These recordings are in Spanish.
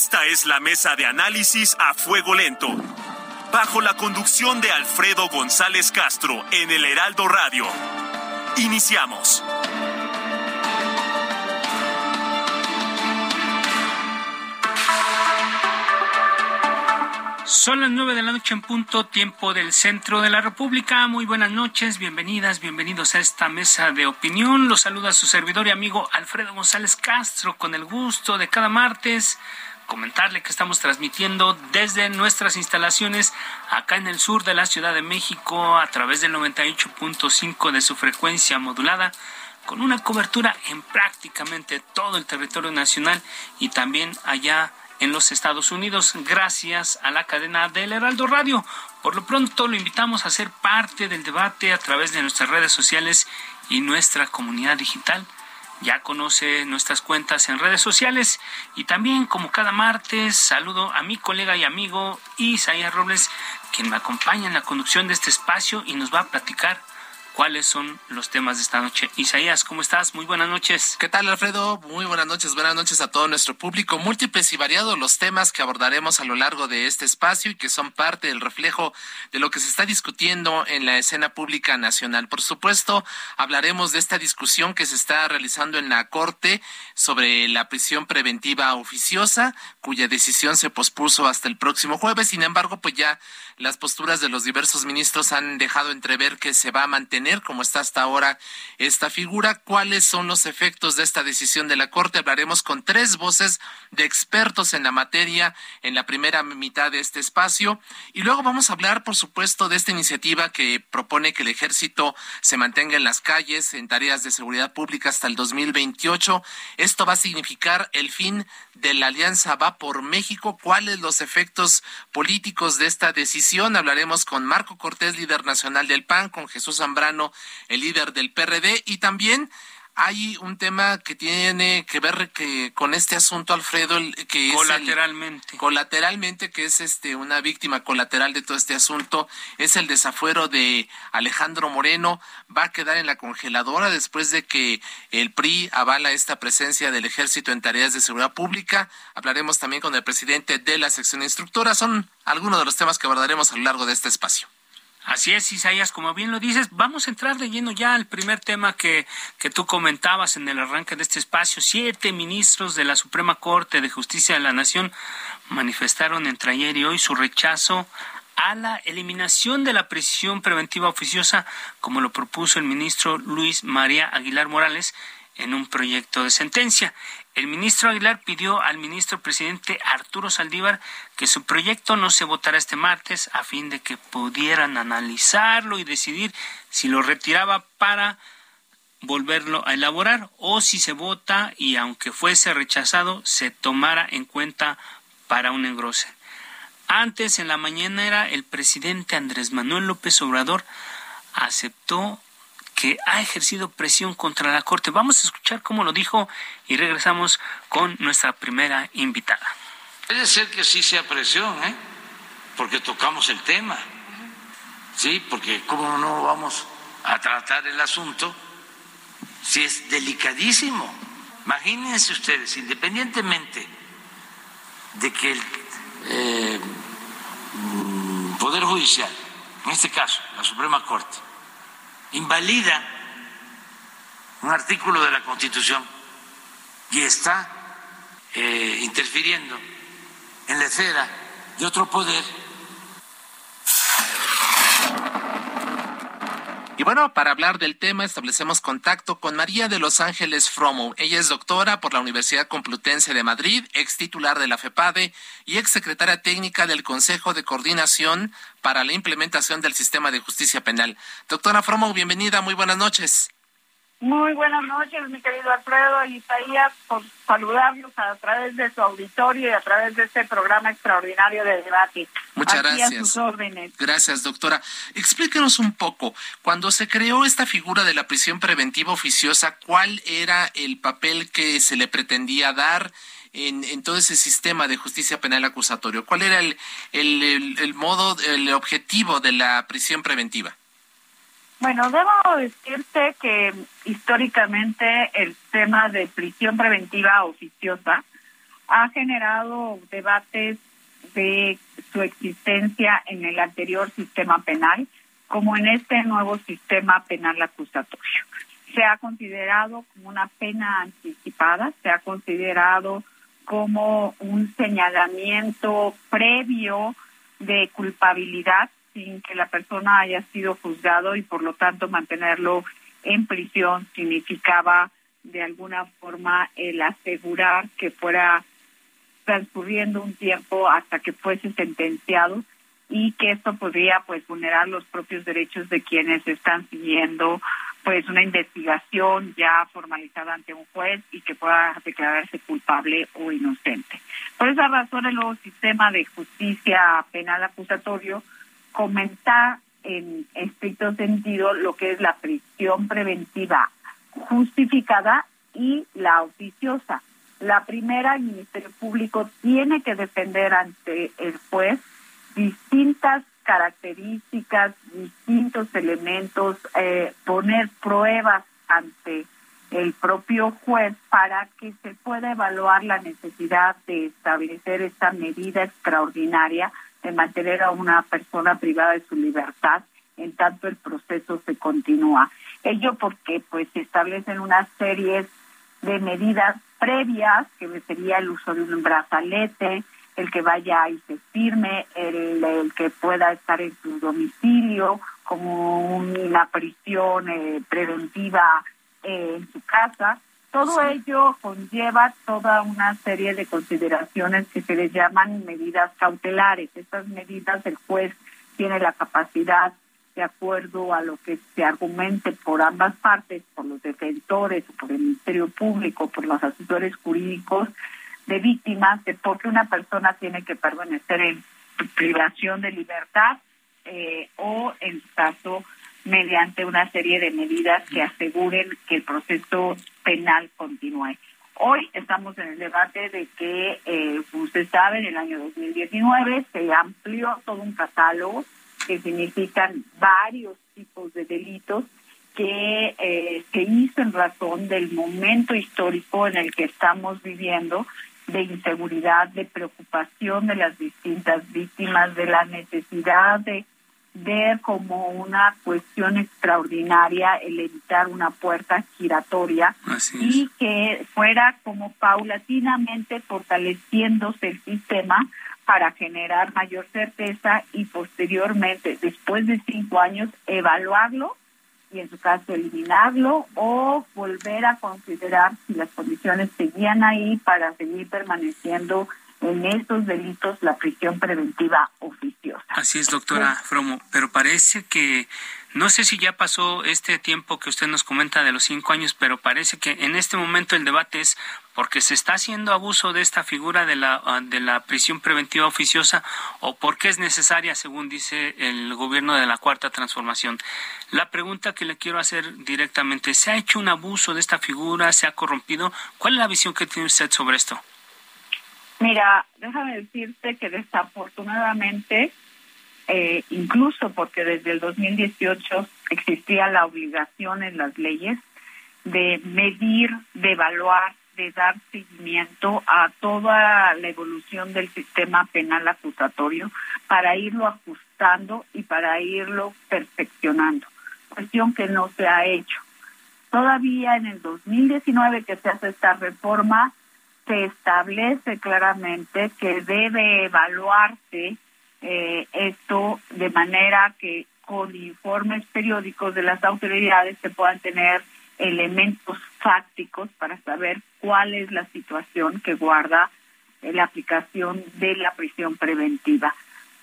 Esta es la mesa de análisis a fuego lento. Bajo la conducción de Alfredo González Castro en el Heraldo Radio. Iniciamos. Son las nueve de la noche en punto, tiempo del centro de la República. Muy buenas noches, bienvenidas, bienvenidos a esta mesa de opinión. Los saluda su servidor y amigo Alfredo González Castro con el gusto de cada martes comentarle que estamos transmitiendo desde nuestras instalaciones acá en el sur de la Ciudad de México a través del 98.5 de su frecuencia modulada con una cobertura en prácticamente todo el territorio nacional y también allá en los Estados Unidos gracias a la cadena del Heraldo Radio. Por lo pronto lo invitamos a ser parte del debate a través de nuestras redes sociales y nuestra comunidad digital. Ya conoce nuestras cuentas en redes sociales y también como cada martes saludo a mi colega y amigo Isaías Robles, quien me acompaña en la conducción de este espacio y nos va a platicar cuáles son los temas de esta noche. Isaías, ¿cómo estás? Muy buenas noches. ¿Qué tal, Alfredo? Muy buenas noches, buenas noches a todo nuestro público. Múltiples y variados los temas que abordaremos a lo largo de este espacio y que son parte del reflejo de lo que se está discutiendo en la escena pública nacional. Por supuesto, hablaremos de esta discusión que se está realizando en la Corte sobre la prisión preventiva oficiosa, cuya decisión se pospuso hasta el próximo jueves. Sin embargo, pues ya las posturas de los diversos ministros han dejado entrever que se va a mantener como está hasta ahora esta figura. ¿Cuáles son los efectos de esta decisión de la Corte? Hablaremos con tres voces de expertos en la materia en la primera mitad de este espacio. Y luego vamos a hablar, por supuesto, de esta iniciativa que propone que el ejército se mantenga en las calles en tareas de seguridad pública hasta el 2028. Esto va a significar el fin de la Alianza Va por México. ¿Cuáles los efectos políticos de esta decisión? Hablaremos con Marco Cortés, líder nacional del PAN, con Jesús Zambrano, el líder del PRD, y también hay un tema que tiene que ver que con este asunto Alfredo que es colateralmente. colateralmente que es este una víctima colateral de todo este asunto es el desafuero de Alejandro Moreno. Va a quedar en la congeladora después de que el PRI avala esta presencia del ejército en tareas de seguridad pública. Hablaremos también con el presidente de la sección instructora. Son algunos de los temas que abordaremos a lo largo de este espacio Así es, Isaías, como bien lo dices, vamos a entrar de lleno ya al primer tema que, que tú comentabas en el arranque de este espacio. Siete ministros de la Suprema Corte de Justicia de la Nación manifestaron entre ayer y hoy su rechazo a la eliminación de la prisión preventiva oficiosa, como lo propuso el ministro Luis María Aguilar Morales en un proyecto de sentencia. El ministro Aguilar pidió al ministro presidente Arturo Saldívar que su proyecto no se votara este martes a fin de que pudieran analizarlo y decidir si lo retiraba para volverlo a elaborar o si se vota y aunque fuese rechazado se tomara en cuenta para un engrose. Antes en la mañana el presidente Andrés Manuel López Obrador aceptó que ha ejercido presión contra la Corte. Vamos a escuchar cómo lo dijo y regresamos con nuestra primera invitada. Puede ser que sí sea presión, ¿eh? porque tocamos el tema, ¿sí? Porque cómo no vamos a tratar el asunto si es delicadísimo. Imagínense ustedes, independientemente de que el eh, Poder Judicial, en este caso la Suprema Corte, invalida un artículo de la Constitución y está eh, interfiriendo en la esfera de otro poder. Y bueno, para hablar del tema establecemos contacto con María de Los Ángeles Fromo. Ella es doctora por la Universidad Complutense de Madrid, ex titular de la FEPADE y ex secretaria técnica del Consejo de Coordinación para la Implementación del Sistema de Justicia Penal. Doctora Fromo, bienvenida, muy buenas noches. Muy buenas noches, mi querido Alfredo y Isaías, por saludarlos a través de su auditorio y a través de este programa extraordinario de debate. Muchas gracias. Gracias, doctora. Explíquenos un poco, cuando se creó esta figura de la prisión preventiva oficiosa, ¿cuál era el papel que se le pretendía dar? En, todo ese sistema de justicia penal acusatorio? ¿Cuál era el, el modo, el objetivo de la prisión preventiva? Bueno, debo decirte que históricamente el tema de prisión preventiva oficiosa ha generado debates de su existencia en el anterior sistema penal como en este nuevo sistema penal acusatorio. Se ha considerado como una pena anticipada, se ha considerado como un señalamiento previo de culpabilidad sin que la persona haya sido juzgado y por lo tanto mantenerlo en prisión significaba de alguna forma el asegurar que fuera transcurriendo un tiempo hasta que fuese sentenciado y que esto podría pues vulnerar los propios derechos de quienes están siguiendo pues una investigación ya formalizada ante un juez y que pueda declararse culpable o inocente. Por esa razón el nuevo sistema de justicia penal acusatorio comentar en estricto sentido lo que es la prisión preventiva justificada y la oficiosa. La primera, el Ministerio Público tiene que defender ante el juez distintas características, distintos elementos, eh, poner pruebas ante el propio juez para que se pueda evaluar la necesidad de establecer esta medida extraordinaria de mantener a una persona privada de su libertad en tanto el proceso se continúa. Ello porque pues se establecen una serie de medidas previas, que sería el uso de un brazalete, el que vaya y se firme, el, que pueda estar en su domicilio, como una prisión eh, preventiva eh, en su casa, todo ello conlleva toda una serie de consideraciones que se les llaman medidas cautelares. Estas medidas el juez tiene la capacidad, de acuerdo a lo que se argumente por ambas partes, por los defensores, por el Ministerio Público, por los asesores jurídicos de víctimas, de por qué una persona tiene que permanecer en privación de libertad eh, o, en su caso, mediante una serie de medidas que aseguren que el proceso penal continúe. Hoy estamos en el debate de que, eh, como usted sabe, en el año 2019 se amplió todo un catálogo que significan varios tipos de delitos que eh, se hizo en razón del momento histórico en el que estamos viviendo de inseguridad, de preocupación de las distintas víctimas, de la necesidad de ver como una cuestión extraordinaria el evitar una puerta giratoria y que fuera como paulatinamente fortaleciéndose el sistema para generar mayor certeza y posteriormente, después de cinco años, evaluarlo y en su caso eliminarlo o volver a considerar si las condiciones seguían ahí para seguir permaneciendo en estos delitos la prisión preventiva oficiosa. Así es, doctora Fromo, pero parece que no sé si ya pasó este tiempo que usted nos comenta de los cinco años, pero parece que en este momento el debate es porque se está haciendo abuso de esta figura de la, ah, de la prisión preventiva oficiosa o porque es necesaria, según dice el gobierno de la Cuarta Transformación. La pregunta que le quiero hacer directamente, ¿se ha hecho un abuso de esta figura? ¿Se ha corrompido? ¿Cuál es la visión que tiene usted sobre esto? Mira, déjame decirte que desafortunadamente, eh, incluso porque desde el 2018 existía la obligación en las leyes de medir, de evaluar, de dar seguimiento a toda la evolución del sistema penal acusatorio para irlo ajustando y para irlo perfeccionando. Cuestión que no se ha hecho. Todavía en el 2019 que se hace esta reforma, se establece claramente que debe evaluarse eh, esto de manera que con informes periódicos de las autoridades se puedan tener elementos fácticos para saber cuál es la situación que guarda la aplicación de la prisión preventiva.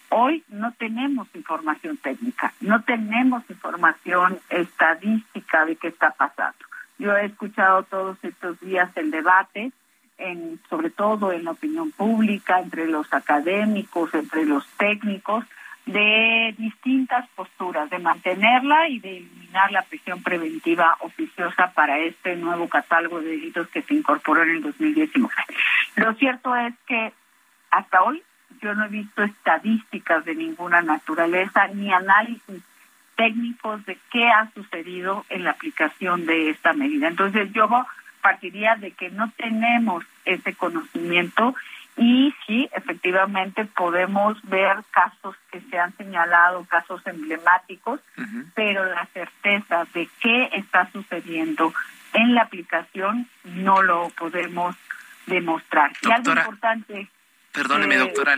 Hoy no tenemos información técnica, no tenemos información estadística de qué está pasando. Yo he escuchado todos estos días el debate, en, sobre todo en la opinión pública, entre los académicos, entre los técnicos, de distintas posturas, de mantenerla y de eliminar la prisión preventiva oficiosa para este nuevo catálogo de delitos que se incorporó en el 2019. Lo cierto es que hasta hoy yo no he visto estadísticas de ninguna naturaleza ni análisis técnicos de qué ha sucedido en la aplicación de esta medida. Entonces yo partiría de que no tenemos ese conocimiento y sí, efectivamente podemos ver casos que se han señalado, casos emblemáticos, pero la certeza de qué está sucediendo en la aplicación no lo podemos demostrar. y algo importante. Perdóneme, eh, doctora,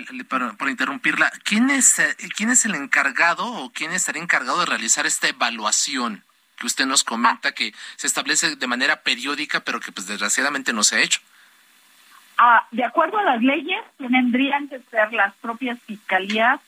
por, interrumpirla. ¿Quién es, eh, ¿Quién es el encargado o quién estaría encargado de realizar esta evaluación que usted nos comenta que se establece de manera periódica, pero que pues desgraciadamente no se ha hecho? Ah, de acuerdo a las leyes, tendrían que ser las propias fiscalías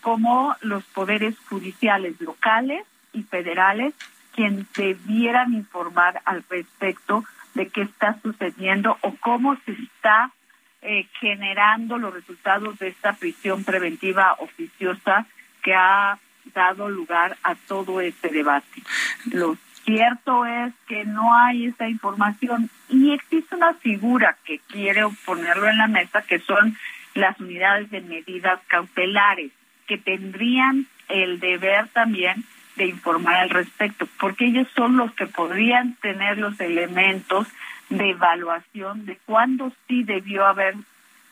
como los poderes judiciales locales y federales quien debieran informar al respecto de qué está sucediendo o cómo se está eh, generando los resultados de esta prisión preventiva oficiosa que ha dado lugar a todo este debate. Los cierto es que no hay esa información y existe una figura que quiere ponerlo en la mesa que son las unidades de medidas cautelares que tendrían el deber también de informar al respecto, porque ellos son los que podrían tener los elementos de evaluación de cuándo sí debió haber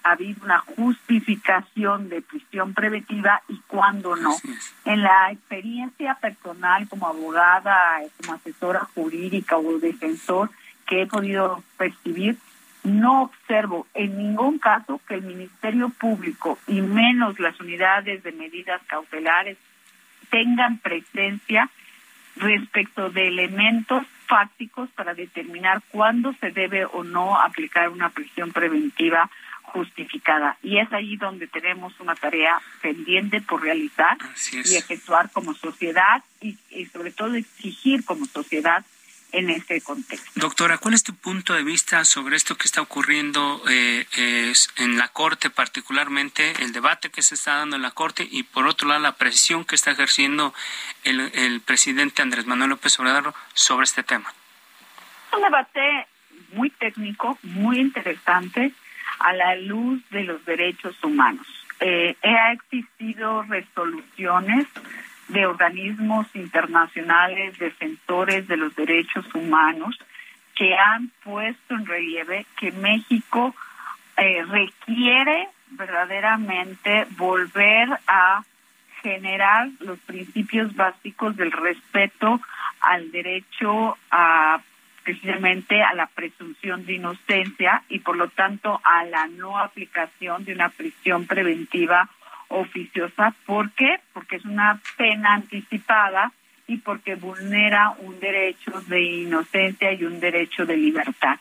ha habido una justificación de prisión preventiva y cuándo no. En la experiencia personal como abogada, como asesora jurídica o defensor que he podido percibir, no observo en ningún caso que el Ministerio Público y menos las unidades de medidas cautelares tengan presencia respecto de elementos fácticos para determinar cuándo se debe o no aplicar una prisión preventiva justificada. Y es ahí donde tenemos una tarea pendiente por realizar y efectuar como sociedad y, sobre todo exigir como sociedad en este contexto. Doctora, ¿cuál es tu punto de vista sobre esto que está ocurriendo eh, en la Corte, particularmente el debate que se está dando en la Corte y por otro lado la presión que está ejerciendo el, el presidente Andrés Manuel López Obrador sobre este tema? Un debate muy técnico, muy interesante a la luz de los derechos humanos. Eh, ha existido resoluciones de organismos internacionales defensores de los derechos humanos que han puesto en relieve que México eh, requiere verdaderamente volver a generar los principios básicos del respeto al derecho a precisamente a la presunción de inocencia y por lo tanto a la no aplicación de una prisión preventiva oficiosa. ¿Por qué? Porque es una pena anticipada y porque vulnera un derecho de inocencia y un derecho de libertad.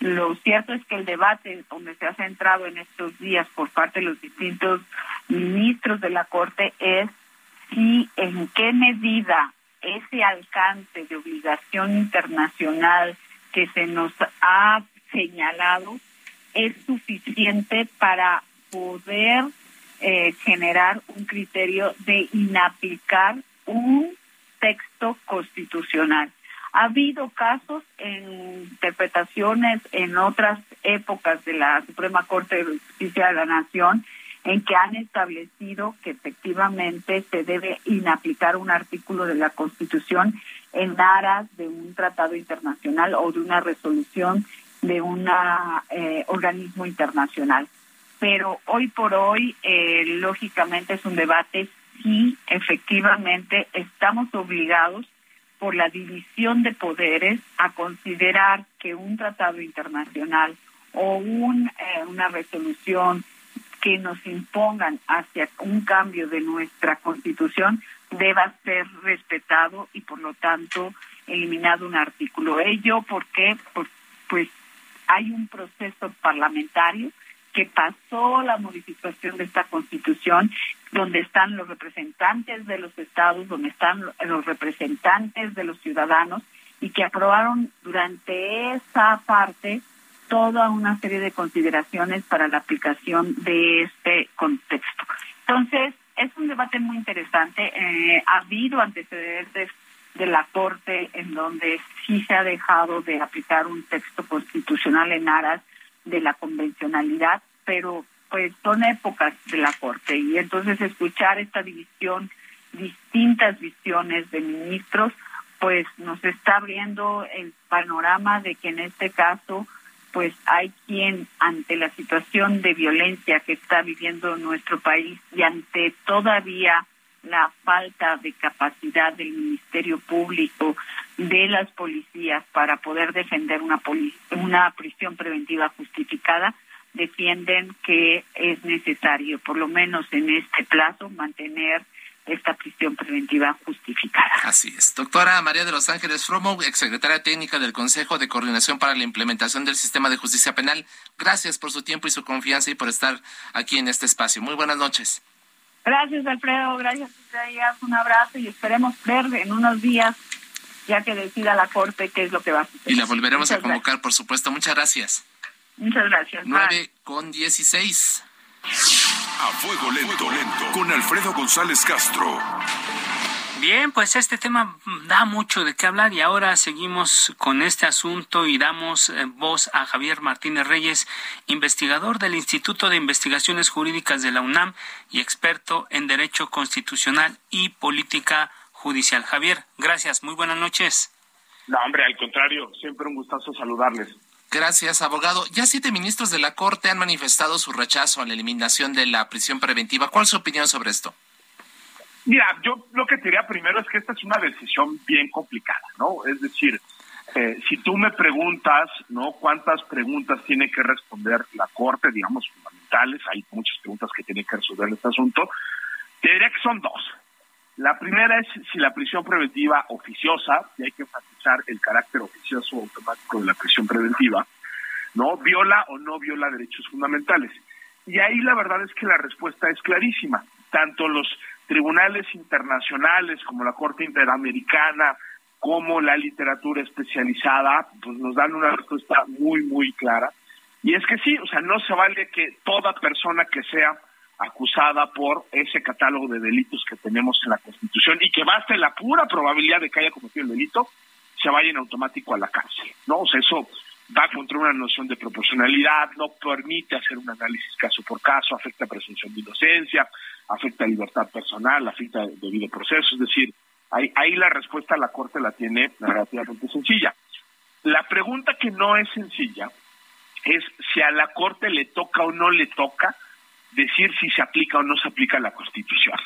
Lo cierto es que el debate donde se ha centrado en estos días por parte de los distintos ministros de la Corte es si en qué medida ese alcance de obligación internacional que se nos ha señalado es suficiente para poder eh, generar un criterio de inaplicar un texto constitucional. Ha habido casos en interpretaciones en otras épocas de la Suprema Corte de Justicia de la Nación en que han establecido que efectivamente se debe inaplicar un artículo de la Constitución en aras de un tratado internacional o de una resolución de un eh, organismo internacional. Pero hoy por hoy, eh, lógicamente, es un debate si efectivamente estamos obligados por la división de poderes a considerar que un tratado internacional o un, eh, una resolución que nos impongan hacia un cambio de nuestra constitución deba ser respetado y por lo tanto eliminado un artículo. Ello porque pues, pues hay un proceso parlamentario que pasó la modificación de esta constitución, donde están los representantes de los estados, donde están los representantes de los ciudadanos, y que aprobaron durante esa parte toda una serie de consideraciones para la aplicación de este contexto. Entonces, es un debate muy interesante. Eh, ha habido antecedentes de la Corte en donde sí se ha dejado de aplicar un texto constitucional en aras de la convencionalidad, pero pues son épocas de la Corte y entonces escuchar esta división, distintas visiones de ministros, pues nos está abriendo el panorama de que en este caso pues hay quien ante la situación de violencia que está viviendo nuestro país y ante todavía la falta de capacidad del Ministerio Público, de las policías para poder defender una, una prisión preventiva justificada, defienden que es necesario, por lo menos en este plazo, mantener esta prisión preventiva justificada. Así es. Doctora María de los Ángeles Fromo, exsecretaria técnica del Consejo de Coordinación para la Implementación del Sistema de Justicia Penal, gracias por su tiempo y su confianza y por estar aquí en este espacio. Muy buenas noches. Gracias, Alfredo. Gracias, Isaías. Un abrazo y esperemos ver en unos días, ya que decida la Corte qué es lo que va a suceder. Y la volveremos a convocar, por supuesto. Muchas gracias. Muchas gracias. 9 con 16. A fuego lento, lento, con Alfredo González Castro. Bien, pues este tema da mucho de qué hablar y ahora seguimos con este asunto y damos eh, voz a Javier Martínez Reyes, investigador del Instituto de Investigaciones Jurídicas de la UNAM y experto en Derecho Constitucional y Política Judicial. Javier, gracias, muy buenas noches. No, hombre, al contrario, siempre un gustazo saludarles. Gracias, abogado. Ya siete ministros de la Corte han manifestado su rechazo a la eliminación de la prisión preventiva. ¿Cuál es su opinión sobre esto? Mira, yo lo que te diría primero es que esta es una decisión bien complicada, ¿no? Es decir, eh, si tú me preguntas, ¿no? ¿Cuántas preguntas tiene que responder la Corte, digamos, fundamentales? Hay muchas preguntas que tiene que resolver este asunto. Te diría que son dos. La primera es si la prisión preventiva oficiosa, y hay que enfatizar el carácter oficioso automático de la prisión preventiva, ¿no? Viola o no viola derechos fundamentales. Y ahí la verdad es que la respuesta es clarísima. Tanto los tribunales internacionales como la Corte Interamericana, como la literatura especializada, pues nos dan una respuesta muy, muy clara. Y es que sí, o sea, no se vale que toda persona que sea acusada por ese catálogo de delitos que tenemos en la Constitución y que baste la pura probabilidad de que haya cometido el delito, se vaya en automático a la cárcel. ¿no? O sea, eso va contra una noción de proporcionalidad, no permite hacer un análisis caso por caso, afecta presunción de inocencia, afecta libertad personal, afecta debido proceso, es decir, ahí, ahí la respuesta a la Corte la tiene relativamente sencilla. La pregunta que no es sencilla es si a la Corte le toca o no le toca decir si se aplica o no se aplica la Constitución,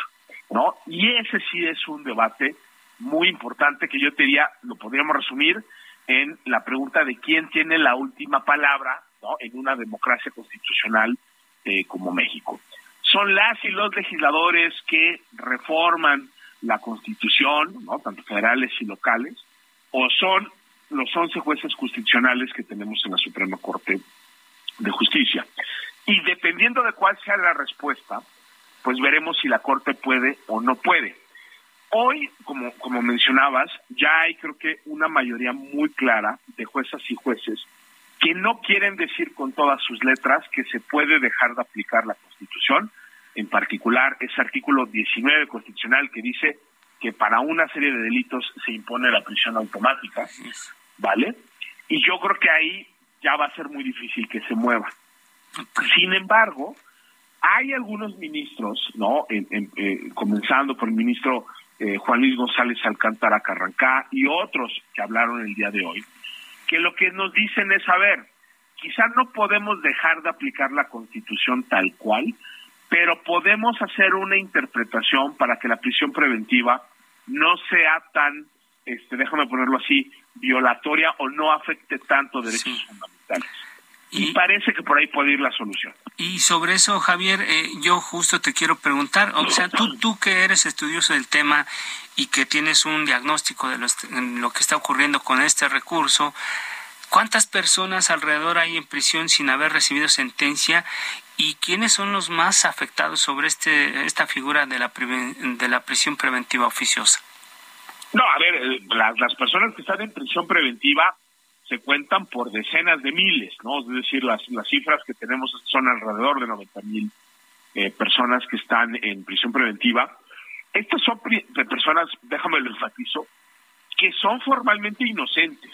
¿no? Y ese sí es un debate muy importante que yo te diría, lo podríamos resumir en la pregunta de quién tiene la última palabra ¿no? en una democracia constitucional eh, como México. Son las y los legisladores que reforman la Constitución, ¿no? tanto federales y locales, o son los 11 jueces constitucionales que tenemos en la Suprema Corte de Justicia. Y dependiendo de cuál sea la respuesta, pues veremos si la Corte puede o no puede. Hoy, como, como mencionabas, ya hay creo que una mayoría muy clara de juezas y jueces que no quieren decir con todas sus letras que se puede dejar de aplicar la Constitución, en particular ese artículo 19 constitucional que dice que para una serie de delitos se impone la prisión automática, ¿vale? Y yo creo que ahí ya va a ser muy difícil que se mueva. Sin embargo, hay algunos ministros, ¿no? Eh, comenzando por el ministro eh, Juan Luis González Alcántara Carrancá y otros que hablaron el día de hoy, que lo que nos dicen es, a ver, quizá no podemos dejar de aplicar la Constitución tal cual, pero podemos hacer una interpretación para que la prisión preventiva no sea tan, este, déjame ponerlo así, violatoria o no afecte tanto derechos fundamentales. Y, parece que por ahí puede ir la solución. Y sobre eso, Javier, eh, yo justo te quiero preguntar, o sea, tú, tú que eres estudioso del tema y que tienes un diagnóstico de lo, que está ocurriendo con este recurso, ¿cuántas personas alrededor hay en prisión sin haber recibido sentencia y quiénes son los más afectados sobre este esta figura de la, de la prisión preventiva oficiosa? No, a ver, las, las personas que están en prisión preventiva se cuentan por decenas de miles, ¿no? Es decir, las, las cifras que tenemos son alrededor de 90 mil eh, personas que están en prisión preventiva. Estas son de personas, déjame lo enfatizo, que son formalmente inocentes,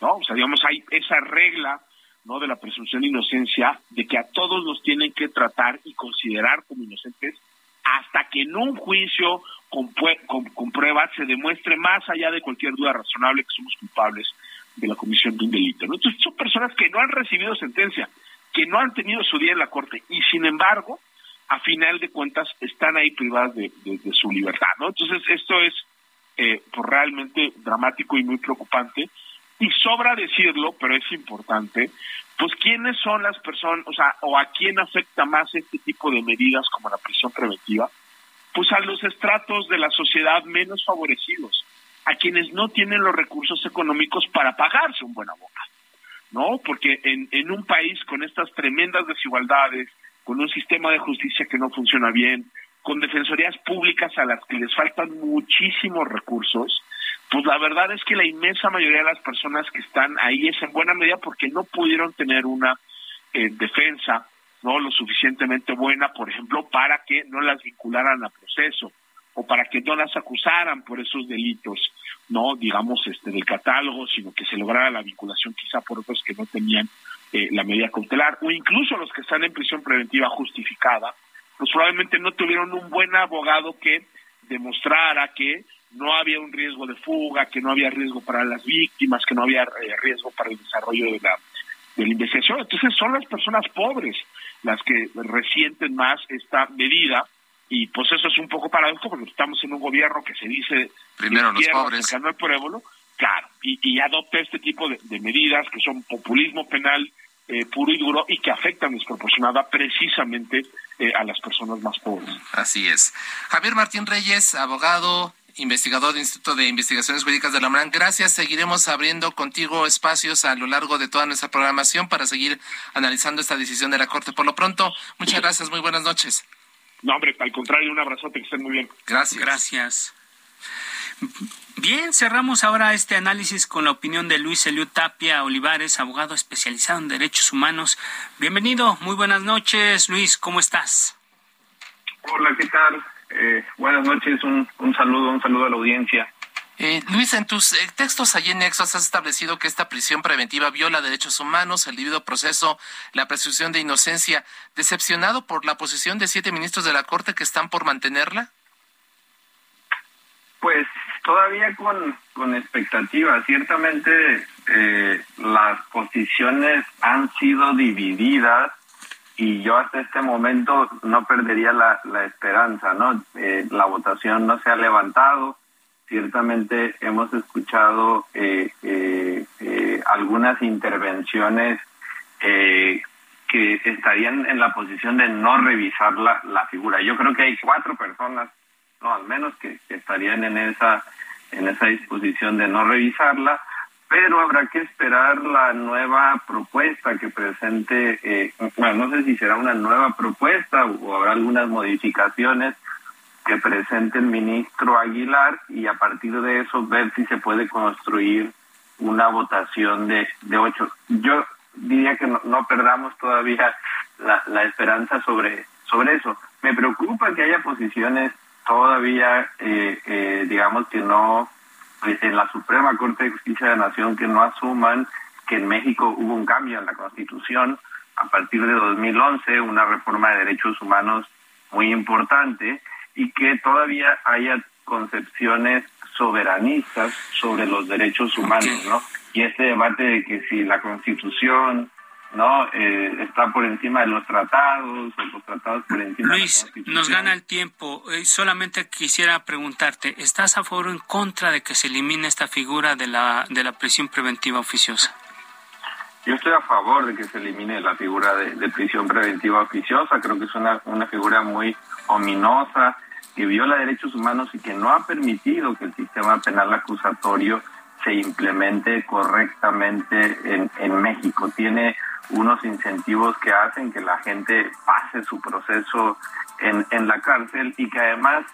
¿no? O sea, digamos, hay esa regla, ¿no? De la presunción de inocencia, de que a todos los tienen que tratar y considerar como inocentes hasta que en un juicio con, con, pruebas se demuestre más allá de cualquier duda razonable que somos culpables de la comisión de un delito. ¿no? Entonces son personas que no han recibido sentencia, que no han tenido su día en la corte y sin embargo, a final de cuentas, están ahí privadas de, su libertad. ¿no? Entonces esto es eh, pues, realmente dramático y muy preocupante. Y sobra decirlo, pero es importante, pues quiénes son las personas, o sea, o a quién afecta más este tipo de medidas como la prisión preventiva, pues a los estratos de la sociedad menos favorecidos, a quienes no tienen los recursos económicos para pagarse un buen abogado, ¿no? Porque en, un país con estas tremendas desigualdades, con un sistema de justicia que no funciona bien, con defensorías públicas a las que les faltan muchísimos recursos, pues la verdad es que la inmensa mayoría de las personas que están ahí es en buena medida porque no pudieron tener una eh, defensa no lo suficientemente buena, por ejemplo, para que no las vincularan a proceso o para que no las acusaran por esos delitos, no digamos este del catálogo, sino que se lograra la vinculación quizá por otros que no tenían eh, la medida cautelar o incluso los que están en prisión preventiva justificada, pues probablemente no tuvieron un buen abogado que demostrara que no había un riesgo de fuga, que no había riesgo para las víctimas, que no había eh, riesgo para el desarrollo de la, de la investigación. Entonces son las personas pobres las que resienten más esta medida y pues eso es un poco paradójico porque estamos en un gobierno que se dice primero los pobres al pueblo, claro, y, y adopta este tipo de, medidas que son populismo penal eh, puro y duro y que afectan desproporcionada precisamente eh, a las personas más pobres. Así es. Javier Martín Reyes, abogado, investigador del Instituto de Investigaciones Jurídicas de la UNAM. Gracias. Seguiremos abriendo contigo espacios a lo largo de toda nuestra programación para seguir analizando esta decisión de la Corte. Por lo pronto, muchas gracias. Muy buenas noches. No, hombre, al contrario, un abrazote, que estén muy bien. Gracias. Gracias. Bien, cerramos ahora este análisis con la opinión de Luis Eliu Tapia Olivares, abogado especializado en derechos humanos. Bienvenido, muy buenas noches, Luis, ¿cómo estás? Hola, ¿qué tal? Eh, buenas noches, un, un, saludo, un saludo a la audiencia. Eh, Luis, en tus eh, textos allí en Nexos has establecido que esta prisión preventiva viola derechos humanos, el debido proceso, la presunción de inocencia. ¿Decepcionado por la posición de siete ministros de la Corte que están por mantenerla? Pues todavía con, con expectativa. Ciertamente las posiciones han sido divididas y yo hasta este momento no perdería la, la esperanza, ¿no? Eh, la votación no se ha levantado, ciertamente hemos escuchado eh, eh, algunas intervenciones que estarían en la posición de no revisar la, la figura. Yo creo que hay cuatro personas, no, al menos que, que estarían en esa en esa disposición de no revisarla pero habrá que esperar la nueva propuesta que presente, eh, bueno, no sé si será una nueva propuesta o habrá algunas modificaciones que presente el ministro Aguilar y a partir de eso ver si se puede construir una votación de, de ocho. Yo diría que no, no perdamos todavía la, la esperanza sobre, sobre eso. Me preocupa que haya posiciones todavía, eh, eh, digamos, que no en la Suprema Corte de Justicia de la Nación que no asuman que en México hubo un cambio en la Constitución a partir de 2011, una reforma de derechos humanos muy importante y que todavía haya concepciones soberanistas sobre los derechos humanos, ¿no? Y este debate de que si la Constitución no eh, está por encima de los tratados o los tratados por encima Luis, de nos gana el tiempo. Eh, solamente quisiera preguntarte, ¿estás a favor o en contra de que se elimine esta figura de la de la prisión preventiva oficiosa? Yo estoy a favor de que se elimine la figura de, de prisión preventiva oficiosa. Creo que es una, una figura muy ominosa, que viola derechos humanos y que no ha permitido que el sistema penal acusatorio se implemente correctamente en, en México. Tiene unos incentivos que hacen que la gente pase su proceso en, en la cárcel y que además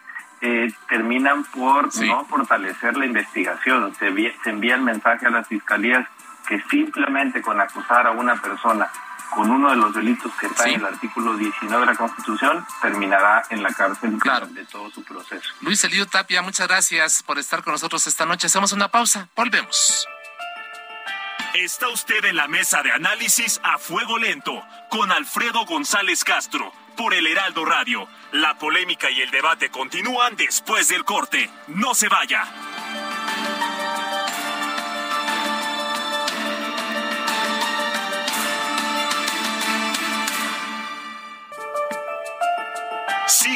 eh, terminan por no fortalecer la investigación. Se, se envía el mensaje a las fiscalías que simplemente con acusar a una persona con uno de los delitos que está en el artículo 19 de la Constitución, terminará en la cárcel claro. de todo su proceso. Luis Elío Tapia, muchas gracias por estar con nosotros esta noche. Hacemos una pausa, volvemos. Está usted en la mesa de análisis a fuego lento con Alfredo González Castro por el Heraldo Radio. La polémica y el debate continúan después del corte. No se vaya.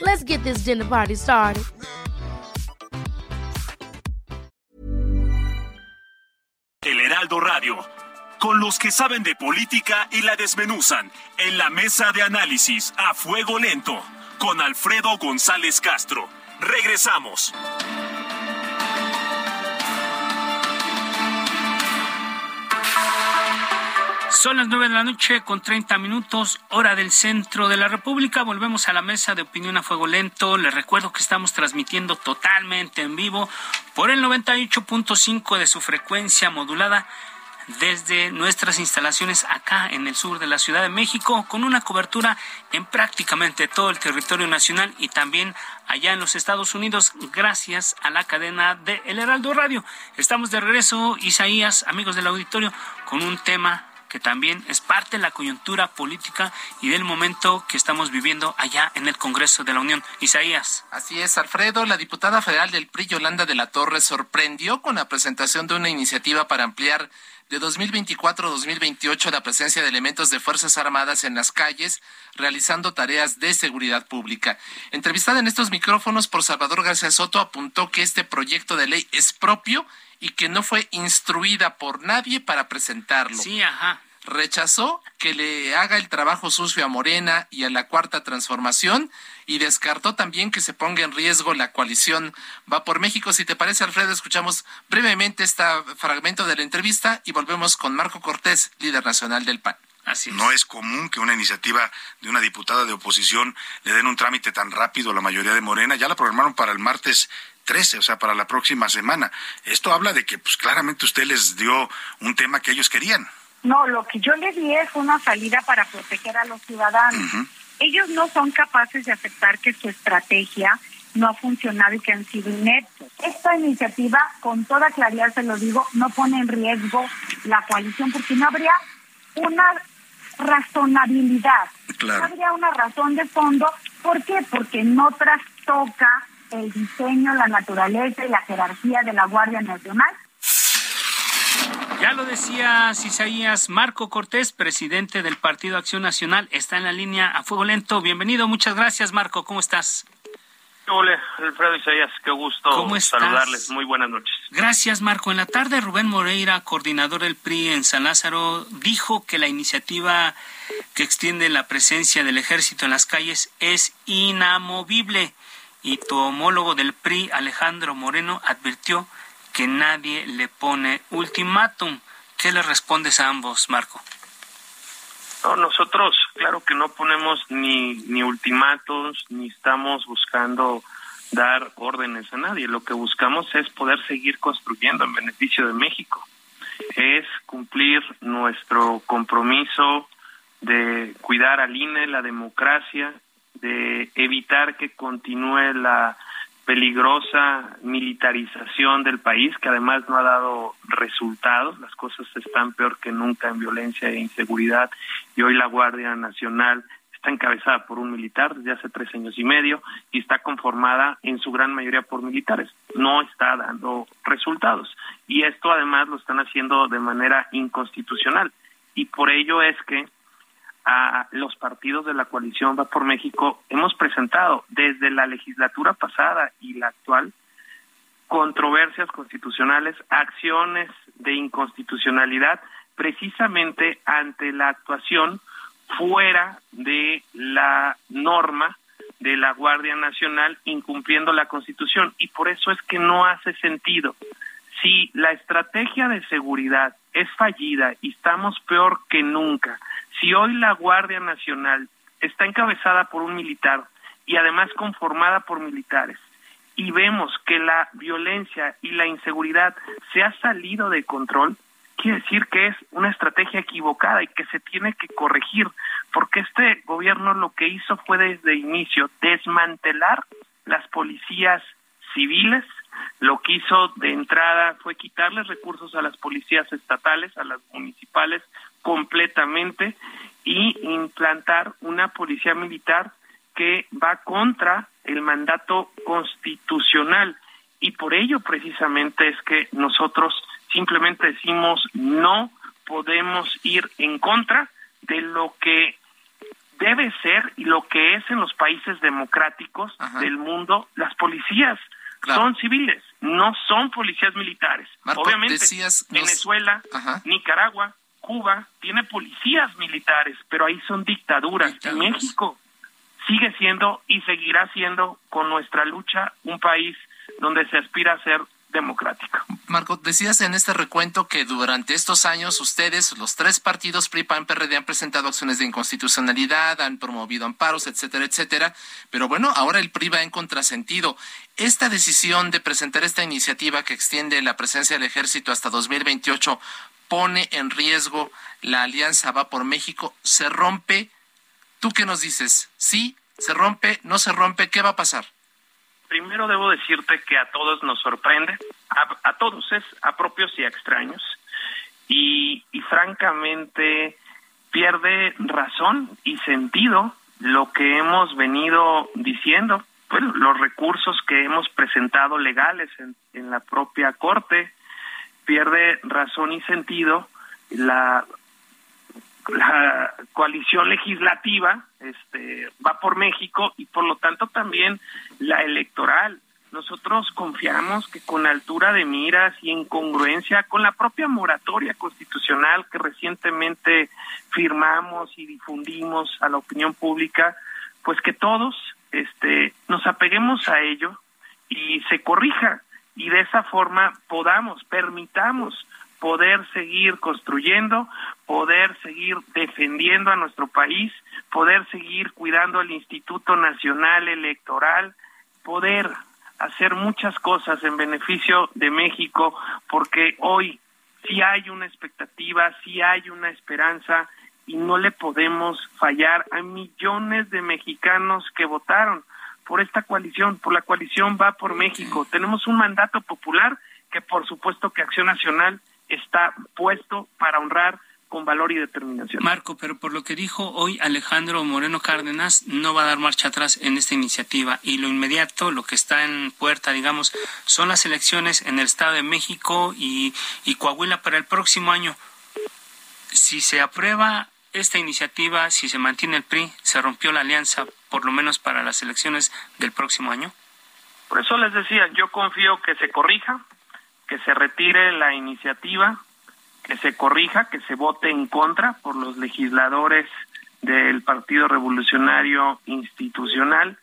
Let's get this dinner party started. El Heraldo Radio, con los que saben de política y la desmenuzan, en la mesa de análisis a fuego lento, con Alfredo González Castro. Regresamos. Son las nueve de la noche con 30 minutos, hora del centro de la República. Volvemos a la mesa de opinión a fuego lento. Les recuerdo que estamos transmitiendo totalmente en vivo por el 98.5 de su frecuencia modulada desde nuestras instalaciones acá en el sur de la Ciudad de México, con una cobertura en prácticamente todo el territorio nacional y también allá en los Estados Unidos, gracias a la cadena de El Heraldo Radio. Estamos de regreso, Isaías, amigos del auditorio, con un tema que también es parte de la coyuntura política y del momento que estamos viviendo allá en el Congreso de la Unión. Isaías. Así es, Alfredo. La diputada federal del PRI, Yolanda de la Torre, sorprendió con la presentación de una iniciativa para ampliar de 2024 a 2028 la presencia de elementos de Fuerzas Armadas en las calles realizando tareas de seguridad pública. Entrevistada en estos micrófonos por Salvador García Soto, apuntó que este proyecto de ley es propio y que no fue instruida por nadie para presentarlo. Sí, ajá. Rechazó que le haga el trabajo sucio a Morena y a la Cuarta Transformación y descartó también que se ponga en riesgo la coalición Va por México. Si te parece, Alfredo, escuchamos brevemente este fragmento de la entrevista y volvemos con Marco Cortés, líder nacional del PAN. Así No es común que una iniciativa de una diputada de oposición le den un trámite tan rápido a la mayoría de Morena. Ya la programaron para el martes 13, o sea, para la próxima semana. Esto habla de que, pues claramente usted les dio un tema que ellos querían. No, lo que yo le di es una salida para proteger a los ciudadanos. Ellos no son capaces de aceptar que su estrategia no ha funcionado y que han sido ineptos. Esta iniciativa, con toda claridad se lo digo, no pone en riesgo la coalición porque no habría una razonabilidad. No habría una razón de fondo. ¿Por qué? Porque no trastoca el diseño, la naturaleza y la jerarquía de la Guardia Nacional. Ya lo decía Isaías Marco Cortés, presidente del Partido Acción Nacional, está en la línea a fuego lento. Bienvenido, muchas gracias Marco, ¿cómo estás? Hola, Alfredo Isaías, qué gusto saludarles. Muy buenas noches. Gracias, Marco. En la tarde, Rubén Moreira, coordinador del PRI en San Lázaro, dijo que la iniciativa que extiende la presencia del ejército en las calles es inamovible y tu homólogo del PRI, Alejandro Moreno, advirtió que nadie le pone ultimátum. ¿Qué le respondes a ambos, Marco? No, nosotros, claro que no ponemos ni, ni ultimátumos, ni estamos buscando dar órdenes a nadie. Lo que buscamos es poder seguir construyendo en beneficio de México. Es cumplir nuestro compromiso de cuidar al INE, la democracia, de evitar que continúe la peligrosa militarización del país, que además no ha dado resultados. Las cosas están peor que nunca en violencia e inseguridad y hoy la Guardia Nacional está encabezada por un militar desde hace tres años y medio y está conformada en su gran mayoría por militares. No está dando resultados. Y esto además lo están haciendo de manera inconstitucional. Y por ello es que a los partidos de la coalición Va por México hemos presentado desde la legislatura pasada y la actual controversias constitucionales, acciones de inconstitucionalidad, precisamente ante la actuación fuera de la norma de la Guardia Nacional incumpliendo la Constitución. Y por eso es que no hace sentido. Si la estrategia de seguridad es fallida y estamos peor que nunca, si hoy la Guardia Nacional está encabezada por un militar y además conformada por militares, y vemos que la violencia y la inseguridad se ha salido de control, quiere decir que es una estrategia equivocada y que se tiene que corregir, porque este gobierno lo que hizo fue desde inicio desmantelar las policías civiles, lo que hizo de entrada fue quitarles recursos a las policías estatales, a las municipales completamente y implantar una policía militar que va contra el mandato constitucional. Y por ello precisamente es que nosotros simplemente decimos no podemos ir en contra de lo que debe ser y lo que es en los países democráticos del mundo las policías son civiles no son policías militares. Obviamente Venezuela Nicaragua Cuba tiene policías militares pero ahí son dictaduras. En México sigue siendo y seguirá siendo con nuestra lucha un país donde se aspira a ser democrático. Marco, decías en este recuento que durante estos años ustedes, los tres partidos PRI, PAN, PRD, han presentado acciones de inconstitucionalidad, han promovido amparos, etcétera, etcétera. Pero bueno, ahora el PRI va en contrasentido. Esta decisión de presentar esta iniciativa que extiende la presencia del ejército hasta 2028 pone en riesgo la alianza Va por México, se rompe. ¿Tú qué nos dices? ¿Sí? ¿Se rompe? ¿No se rompe? ¿Qué va a pasar? Primero debo decirte que a todos nos sorprende, a, todos es a propios y a extraños, y, y francamente pierde razón y sentido lo que hemos venido diciendo, bueno, los recursos que hemos presentado legales en, en la propia Corte, pierde razón y sentido la la coalición legislativa este, va por México y por lo tanto también la electoral. Nosotros confiamos que con altura de miras y en congruencia con la propia moratoria constitucional que recientemente firmamos y difundimos a la opinión pública, pues que todos este, nos apeguemos a ello y se corrija y de esa forma podamos, permitamos poder seguir construyendo, poder seguir defendiendo a nuestro país, poder seguir cuidando el Instituto Nacional Electoral, poder hacer muchas cosas en beneficio de México, porque hoy sí hay una expectativa, sí hay una esperanza y no le podemos fallar a millones de mexicanos que votaron por esta coalición, por la coalición Va por México. Tenemos un mandato popular que por supuesto que Acción Nacional está puesto para honrar con valor y determinación. Marco, pero por lo que dijo hoy Alejandro Moreno Cárdenas, no va a dar marcha atrás en esta iniciativa y lo inmediato, lo que está en puerta, digamos, son las elecciones en el Estado de México y, y Coahuila para el próximo año. Si se aprueba esta iniciativa, si se mantiene el PRI, se rompió la alianza, por lo menos para las elecciones del próximo año. Por eso les decía, yo confío que se corrija, que se retire la iniciativa, que se corrija, que se vote en contra por los legisladores del Partido Revolucionario Institucional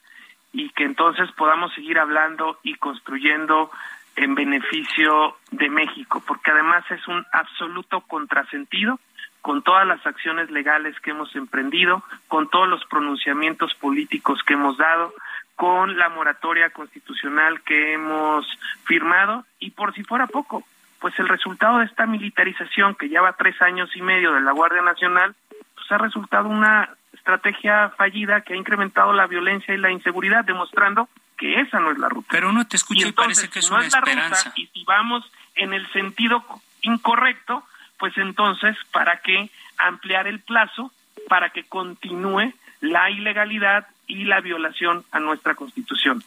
y que entonces podamos seguir hablando y construyendo en beneficio de México, porque además es un absoluto contrasentido con todas las acciones legales que hemos emprendido, con todos los pronunciamientos políticos que hemos dado, con la moratoria constitucional que hemos firmado y por si fuera poco, pues el resultado de esta militarización que lleva tres años y medio de la Guardia Nacional, pues ha resultado una estrategia fallida que ha incrementado la violencia y la inseguridad, demostrando que esa no es la ruta. Pero uno te escucha y, parece que es una esperanza. y si vamos en el sentido incorrecto, pues entonces, ¿para qué ampliar el plazo para que continúe la ilegalidad y la violación a nuestra Constitución.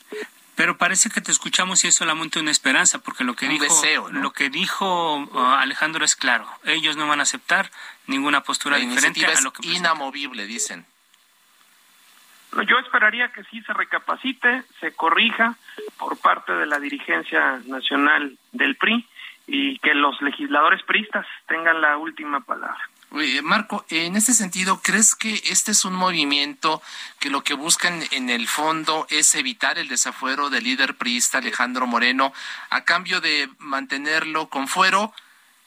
Pero parece que te escuchamos y es solamente una esperanza, porque lo que dijo lo que dijo uh, Alejandro es claro. Ellos no van a aceptar ninguna postura diferente a lo que inamovible, dicen. Yo esperaría que sí se recapacite, se corrija, por parte de la dirigencia nacional del PRI y que los legisladores priistas tengan la última palabra. Marco, en este sentido, ¿crees que este es un movimiento que lo que buscan en el fondo es evitar el desafuero del líder priista Alejandro Moreno a cambio de mantenerlo con fuero?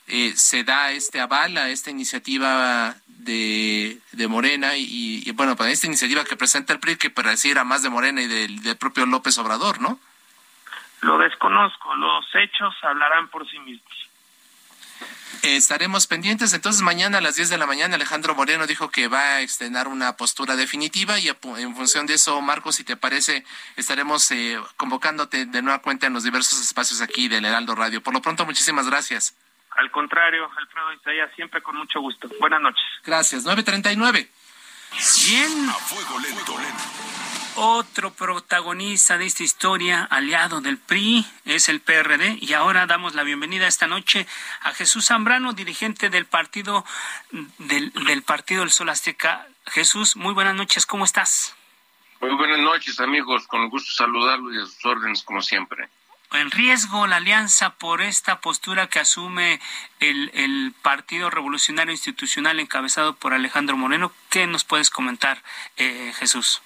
Eh, se da este aval a esta iniciativa de, de Morena y, bueno, para esta iniciativa que presenta el PRI que pareciera más de Morena y del propio López Obrador, ¿no? Lo desconozco, los hechos hablarán por sí mismos. Estaremos pendientes. Entonces, mañana a las 10 de la mañana, Alejandro Moreno dijo que va a extender una postura definitiva y en función de eso, Marcos, si te parece, estaremos eh, convocándote de nueva cuenta en los diversos espacios aquí del Heraldo Radio. Por lo pronto, muchísimas gracias. Al contrario, Alfredo Isaías, siempre con mucho gusto. Buenas noches. Gracias. 939. Bien. A fuego lento. Otro protagonista de esta historia, aliado del PRI, es el PRD. Y ahora damos la bienvenida esta noche a Jesús Zambrano, dirigente del partido del, del Partido del Sol Azteca. Jesús, muy buenas noches, ¿cómo estás? Muy buenas noches, amigos. Con gusto saludarlos y a sus órdenes, como siempre. En riesgo la alianza por esta postura que asume el, el Partido Revolucionario Institucional encabezado por Alejandro Moreno. ¿Qué nos puedes comentar, eh, Jesús?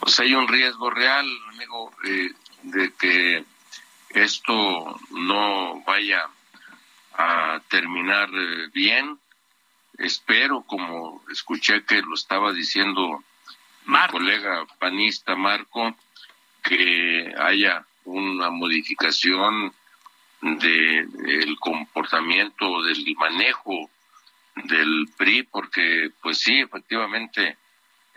Pues hay un riesgo real, amigo, eh, de que esto no vaya a terminar eh, bien. Espero, como escuché que lo estaba diciendo mi colega panista Marco, que haya una modificación del el comportamiento del manejo del PRI, porque pues sí, efectivamente,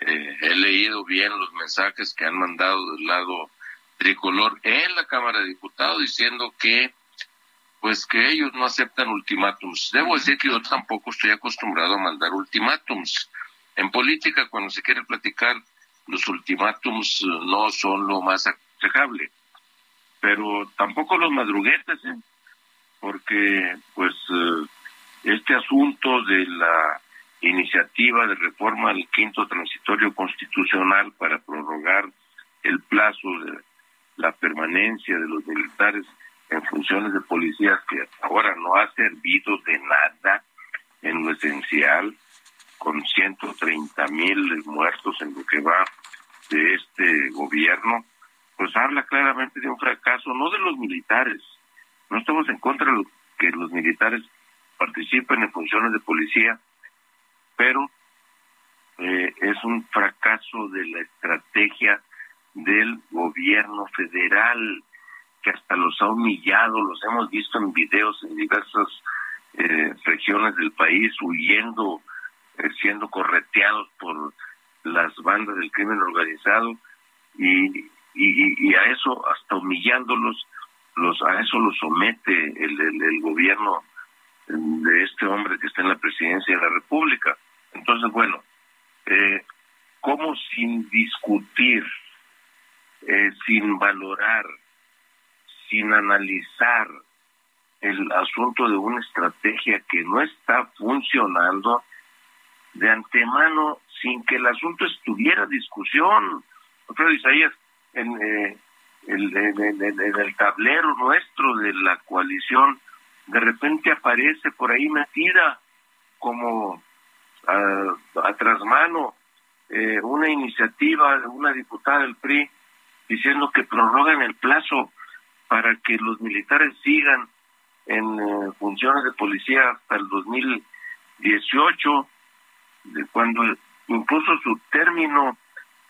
eh, he leído bien los mensajes que han mandado del lado tricolor en la Cámara de Diputados diciendo que pues que ellos no aceptan ultimátums. Debo decir que yo tampoco estoy acostumbrado a mandar ultimátums. En política, cuando se quiere platicar, los ultimátums no son lo más aconsejable. Pero tampoco los madruguetes, ¿eh? porque pues eh, este asunto de la iniciativa de reforma al quinto transitorio constitucional para prorrogar el plazo de la permanencia de los militares en funciones de policías que ahora no ha servido de nada en lo esencial, con 130 mil muertos en lo que va de este gobierno, pues habla claramente de un fracaso, no de los militares. No estamos en contra de que los militares participen en funciones de policía, pero eh, es un fracaso de la estrategia del gobierno federal que hasta los ha humillado, los hemos visto en videos en diversas eh, regiones del país huyendo, eh, siendo correteados por las bandas del crimen organizado y, a eso hasta humillándolos los a eso los somete el gobierno de este hombre que está en la presidencia de la República entonces, bueno, eh, ¿cómo sin discutir, eh, sin valorar, sin analizar el asunto de una estrategia que no está funcionando de antemano, sin que el asunto estuviera discusión? Alfredo Isaías, en, eh, el, en, en el tablero nuestro de la coalición, de repente aparece por ahí metida como a, a trasmano eh, una iniciativa de una diputada del PRI diciendo que prorrogan el plazo para que los militares sigan en eh, funciones de policía hasta el 2018, de cuando incluso su término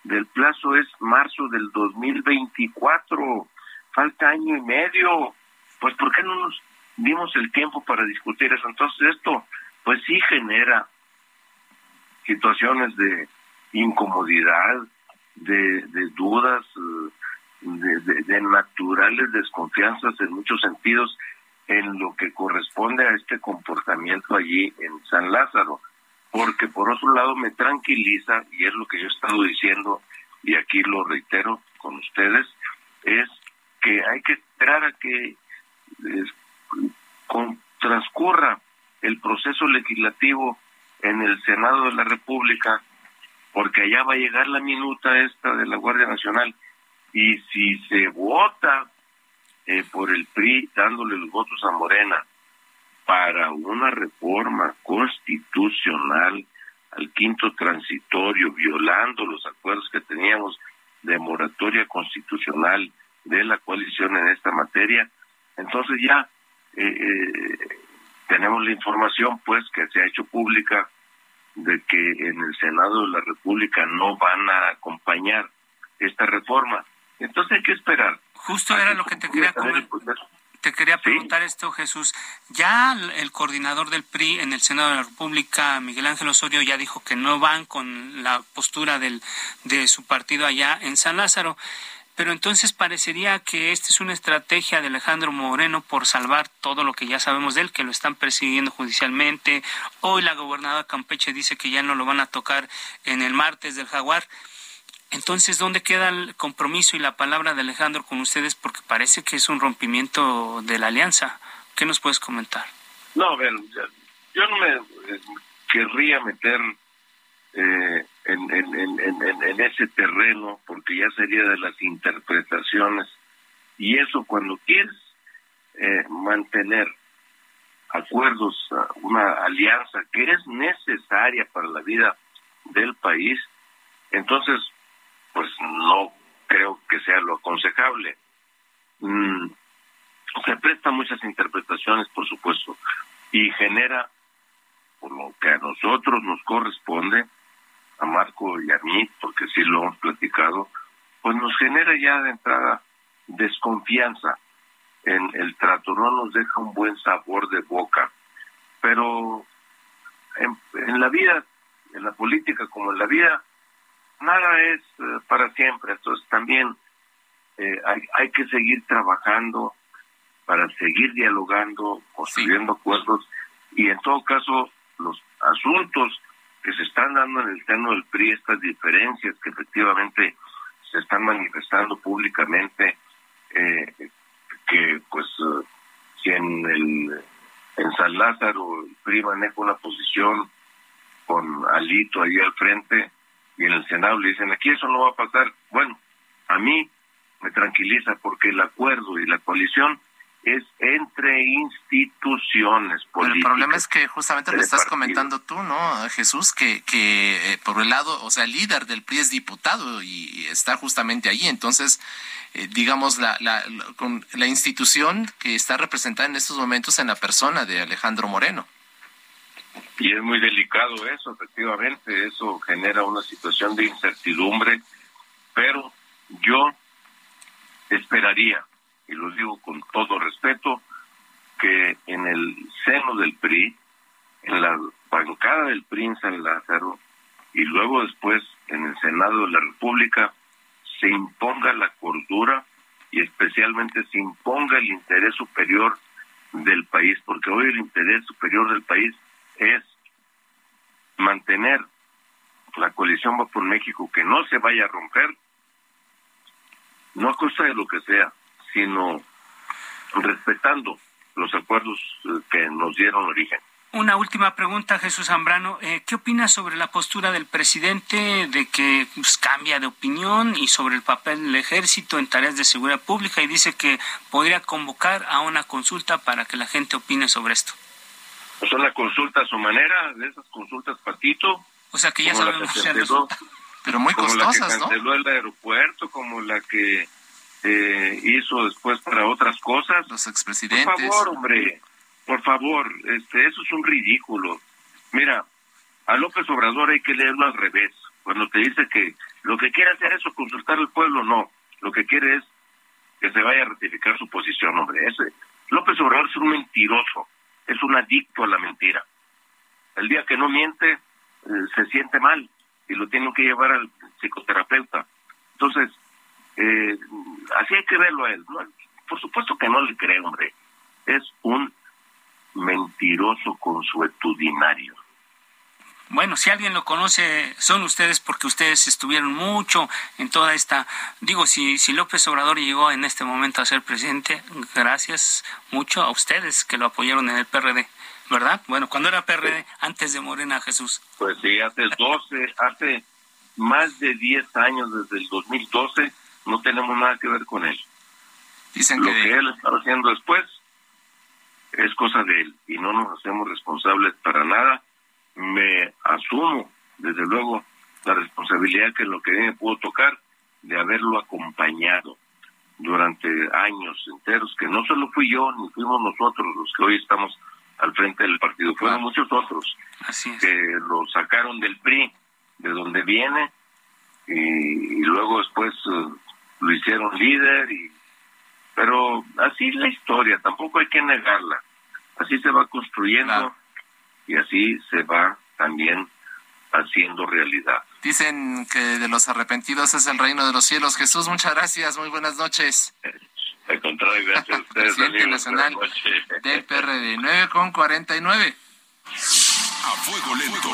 del plazo es marzo del 2024, falta año y medio, pues ¿por qué no nos dimos el tiempo para discutir eso? Entonces esto pues sí genera situaciones de incomodidad, de, dudas, de, naturales desconfianzas en muchos sentidos en lo que corresponde a este comportamiento allí en San Lázaro. Porque por otro lado me tranquiliza, y es lo que yo he estado diciendo, y aquí lo reitero con ustedes, es que hay que esperar a que transcurra el proceso legislativo en el Senado de la República, porque allá va a llegar la minuta esta de la Guardia Nacional Y si se vota eh, por el PRI dándole los votos a Morena para una reforma constitucional al quinto transitorio, violando los acuerdos que teníamos de moratoria constitucional de la coalición en esta materia, entonces ya eh, eh, tenemos la información pues que se ha hecho pública de que en el Senado de la República no van a acompañar esta reforma. Entonces hay que esperar. Justo era lo que te quería comentar. Te quería preguntar esto, Jesús. Ya el coordinador del PRI en el Senado de la República, Miguel Ángel Osorio, ya dijo que no van con la postura del, de su partido allá en San Lázaro. Pero entonces parecería que esta es una estrategia de Alejandro Moreno por salvar todo lo que ya sabemos de él, que lo están persiguiendo judicialmente. Hoy la gobernadora Campeche dice que ya no lo van a tocar en el martes del jaguar. Entonces, ¿dónde queda el compromiso y la palabra de Alejandro con ustedes? Porque parece que es un rompimiento de la alianza. ¿Qué nos puedes comentar? No, ver, yo no me eh, querría meter eh, en, ese terreno porque ya sería de las interpretaciones. Y eso cuando quieres eh, mantener acuerdos, una alianza que es necesaria para la vida del país, entonces pues no creo que sea lo aconsejable. Mm, se presta muchas interpretaciones, por supuesto, y genera, por lo que a nosotros nos corresponde, a Marco y a mí, porque sí lo hemos platicado, pues nos genera ya de entrada desconfianza en el trato, no nos deja un buen sabor de boca, pero en, en la vida, en la política como en la vida, nada es eh, para siempre, entonces también eh, hay, hay que seguir trabajando para seguir dialogando, construyendo acuerdos y en todo caso los asuntos que se están dando en el seno del PRI, estas diferencias que efectivamente se están manifestando públicamente, eh, que pues si en el en San Lázaro el PRI maneja una posición con Alito ahí al frente, y en el Senado le dicen, aquí eso no va a pasar. Bueno, a mí me tranquiliza porque el acuerdo y la coalición es entre instituciones políticas. el problema es que justamente lo estás comentando tú, ¿no, Jesús? Que, que eh, por el lado, o sea, el líder del PRI es diputado y está justamente ahí. Entonces, eh, digamos, la, la, con la institución que está representada en estos momentos en la persona de Alejandro Moreno. Y es muy delicado eso, efectivamente, eso genera una situación de incertidumbre, pero yo esperaría, y lo digo con todo respeto, que en el seno del PRI, en la bancada del PRI en San Lázaro, y luego después en el Senado de la República, se imponga la cordura y especialmente se imponga el interés superior del país, porque hoy el interés superior del país es mantener la coalición va por México, que no se vaya a romper, no a costa de lo que sea, sino respetando los acuerdos eh, que nos dieron origen. Una última pregunta, Jesús Zambrano. Eh, ¿Qué opinas sobre la postura del presidente de que pues, cambia de opinión y sobre el papel del ejército en tareas de seguridad pública y dice que podría convocar a una consulta para que la gente opine sobre esto? son las consultas a su manera, de esas consultas patito. O sea que ya sabemos pero muy costosas, como la que canceló el aeropuerto, como la que eh, hizo después para otras cosas. Los expresidentes. Por favor, hombre, por favor, este, eso es un ridículo. Mira, a López Obrador hay que leerlo al revés. Cuando te dice que lo que quiere hacer es consultar al pueblo, no. Lo que quiere es que se vaya a ratificar su posición, hombre. Ese, López Obrador es un mentiroso es un adicto a la mentira. El día que no miente, eh, se siente mal y lo tienen que llevar al psicoterapeuta. Entonces, eh, así hay que verlo a él. Por supuesto que no le creo, hombre. Es un mentiroso consuetudinario. Bueno, si alguien lo conoce, son ustedes porque ustedes estuvieron mucho en toda esta... Digo, si, si López Obrador llegó en este momento a ser presidente, gracias mucho a ustedes que lo apoyaron en el PRD, ¿verdad? Bueno, cuando era PRD, antes de Morena Jesús. Pues sí, hace 12, hace más de 10 años, desde el 2012, no tenemos nada que ver con él. Dicen Lo que... que él está haciendo después es cosa de él y no nos hacemos responsables para nada. Me asumo, desde luego, la responsabilidad que lo que me pudo tocar de haberlo acompañado durante años enteros, que no solo fui yo ni fuimos nosotros los que hoy estamos al frente del partido, fueron muchos otros que lo sacaron del PRI, de donde viene, y, y luego después eh, lo hicieron líder, y pero así es la historia, tampoco hay que negarla, así se va construyendo y así se va también haciendo realidad. Dicen que de los arrepentidos es el reino de los cielos. Jesús, muchas gracias. Muy buenas noches. Al contrario, gracias a ustedes. Presidente amigos. nacional del PRD, 9 con 49. A fuego lento.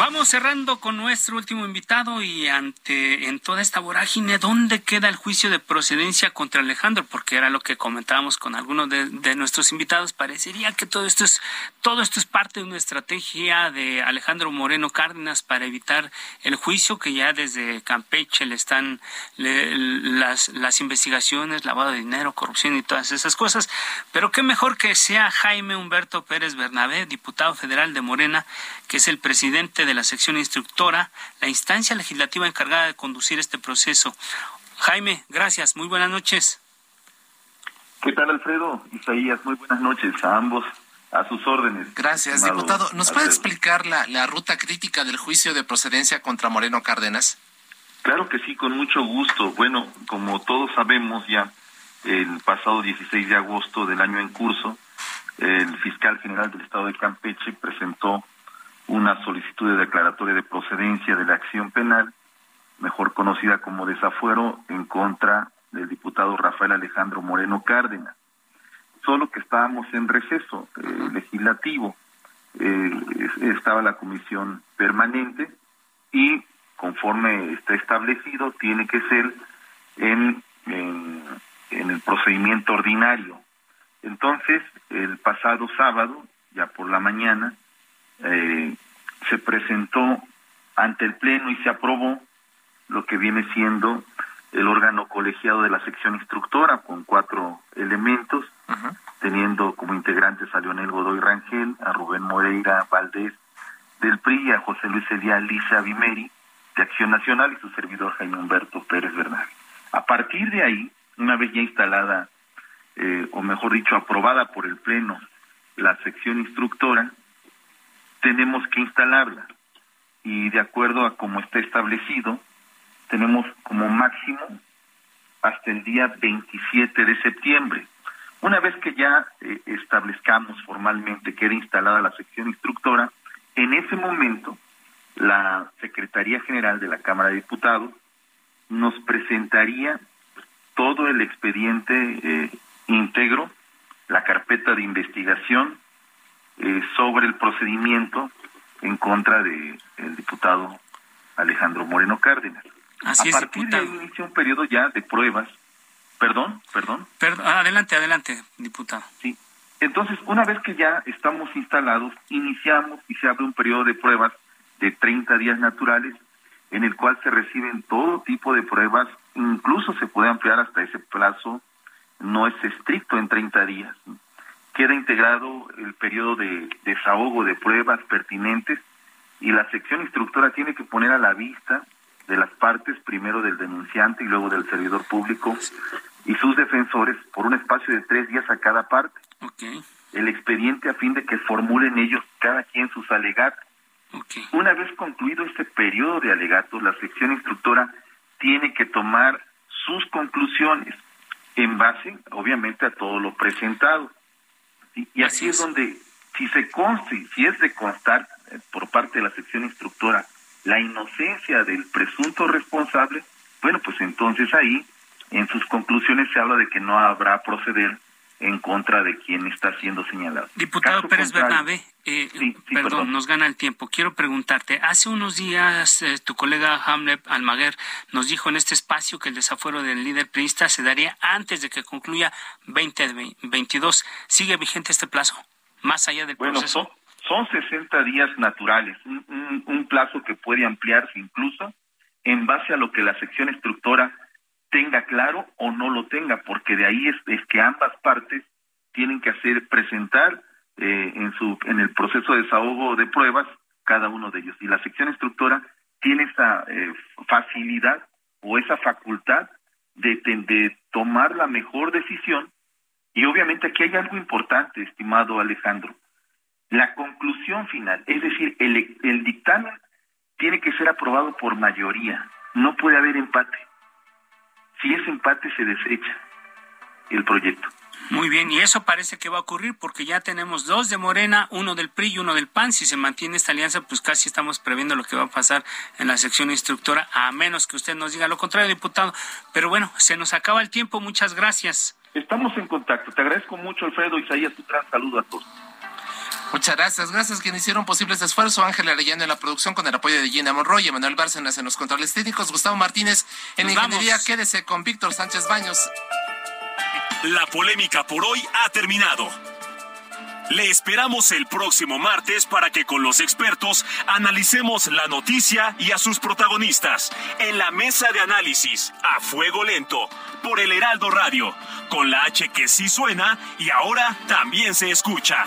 Vamos cerrando con nuestro último invitado y ante en toda esta vorágine, ¿dónde queda el juicio de procedencia contra Alejandro? Porque era lo que comentábamos con algunos de, nuestros invitados. Parecería que todo esto es todo esto es parte de una estrategia de Alejandro Moreno Cárdenas para evitar el juicio que ya desde Campeche le están las las investigaciones, lavado de dinero, corrupción y todas esas cosas. Pero qué mejor que sea Jaime Humberto Pérez Bernabé, diputado federal de Morena, que es el presidente de la sección instructora, la instancia legislativa encargada de conducir este proceso. Jaime, gracias, muy buenas noches. ¿Qué tal, Alfredo? Isaías, muy buenas noches a ambos, a sus órdenes. Gracias, estimado diputado. ¿Nos puede explicar la, la ruta crítica del juicio de procedencia contra Moreno Cárdenas? Claro que sí, con mucho gusto. Bueno, como todos sabemos ya, el pasado 16 de agosto del año en curso, el fiscal general del estado de Campeche presentó una solicitud de declaratoria de procedencia de la acción penal, mejor conocida como desafuero, en contra del diputado Rafael Alejandro Moreno Cárdenas. Solo que estábamos en receso eh, legislativo, eh, es- estaba la comisión permanente y conforme está establecido tiene que ser en, en, en el procedimiento ordinario. Entonces, el pasado sábado, ya por la mañana, eh, se presentó ante el Pleno y se aprobó lo que viene siendo el órgano colegiado de la sección instructora con cuatro elementos, teniendo como integrantes a Leonel Godoy Rangel, a Rubén Moreira Valdés del PRI, y a José Luis Elías Lisa Vimeri de Acción Nacional y su servidor Jaime Humberto Pérez Bernal. A partir de ahí, una vez ya instalada, eh, o mejor dicho, aprobada por el Pleno la sección instructora, tenemos que instalarla. Y de acuerdo a como está establecido, tenemos como máximo hasta el día 27 de septiembre. Una vez que ya eh, establezcamos formalmente que era instalada la sección instructora, en ese momento la Secretaría General de la Cámara de Diputados nos presentaría todo el expediente eh, íntegro, la carpeta de investigación eh, sobre el procedimiento en contra de el diputado Alejandro Moreno Cárdenas. Así a es, partir de ahí inicia un periodo ya de pruebas. Perdón, perdón. Perdón, adelante, adelante, diputado. Sí. Entonces, una vez que ya estamos instalados, iniciamos y se abre un periodo de pruebas de 30 días naturales en el cual se reciben todo tipo de pruebas, incluso se puede ampliar hasta ese plazo, no es estricto en 30 días. Queda integrado el periodo de desahogo de pruebas pertinentes y la sección instructora tiene que poner a la vista de las partes, primero del denunciante y luego del servidor público y sus defensores, por un espacio de tres días a cada parte, el expediente a fin de que formulen ellos cada quien sus alegatos. Una vez concluido este periodo de alegatos, la sección instructora tiene que tomar sus conclusiones en base, obviamente, a todo lo presentado. ¿Sí? Y así es donde, si se conste, si es de constar eh, por parte de la sección instructora la inocencia del presunto responsable, bueno, pues entonces ahí, en sus conclusiones se habla de que no habrá proceder en contra de quien está siendo señalado. Diputado Caso Pérez Bernabé, eh, perdón, perdón. nos gana el tiempo. Quiero preguntarte, hace unos días eh, tu colega Hamlet Almaguer nos dijo en este espacio que el desafuero del líder priista se daría antes de que concluya 2022. ¿Sigue vigente este plazo? Más allá del Bueno, proceso. son, son 60 días naturales, un, un- un plazo que puede ampliarse incluso en base a lo que la sección instructora tenga claro o no lo tenga, porque de ahí es, que ambas partes tienen que hacer presentar eh, en su en el proceso de desahogo de pruebas cada uno de ellos. Y la sección instructora tiene esa eh, facilidad o esa facultad de, de tomar la mejor decisión. Y obviamente aquí hay algo importante, estimado Alejandro, la conclusión final, es decir, el, el dictamen tiene que ser aprobado por mayoría, no puede haber empate. Si es empate, se desecha el proyecto. Muy bien, y eso parece que va a ocurrir porque ya tenemos dos de Morena, uno del PRI y uno del PAN. Si se mantiene esta alianza, pues casi estamos previendo lo que va a pasar en la sección instructora, a menos que usted nos diga lo contrario, diputado. Pero bueno, se nos acaba el tiempo. Muchas gracias. Estamos en contacto. Te agradezco mucho, Alfredo Isaías. Un gran saludo a todos. Muchas gracias. Gracias a quienes hicieron posible este esfuerzo. Ángela Arellano en la producción con el apoyo de Gina Monroy, Emanuel Bárcenas en los controles técnicos, Gustavo Martínez en la ingeniería. Quédese con Víctor Sánchez Baños. La polémica por hoy ha terminado. Le esperamos el próximo martes para que con los expertos analicemos la noticia y a sus protagonistas en la mesa de análisis a fuego lento por el Heraldo Radio, con la H que sí suena y ahora también se escucha.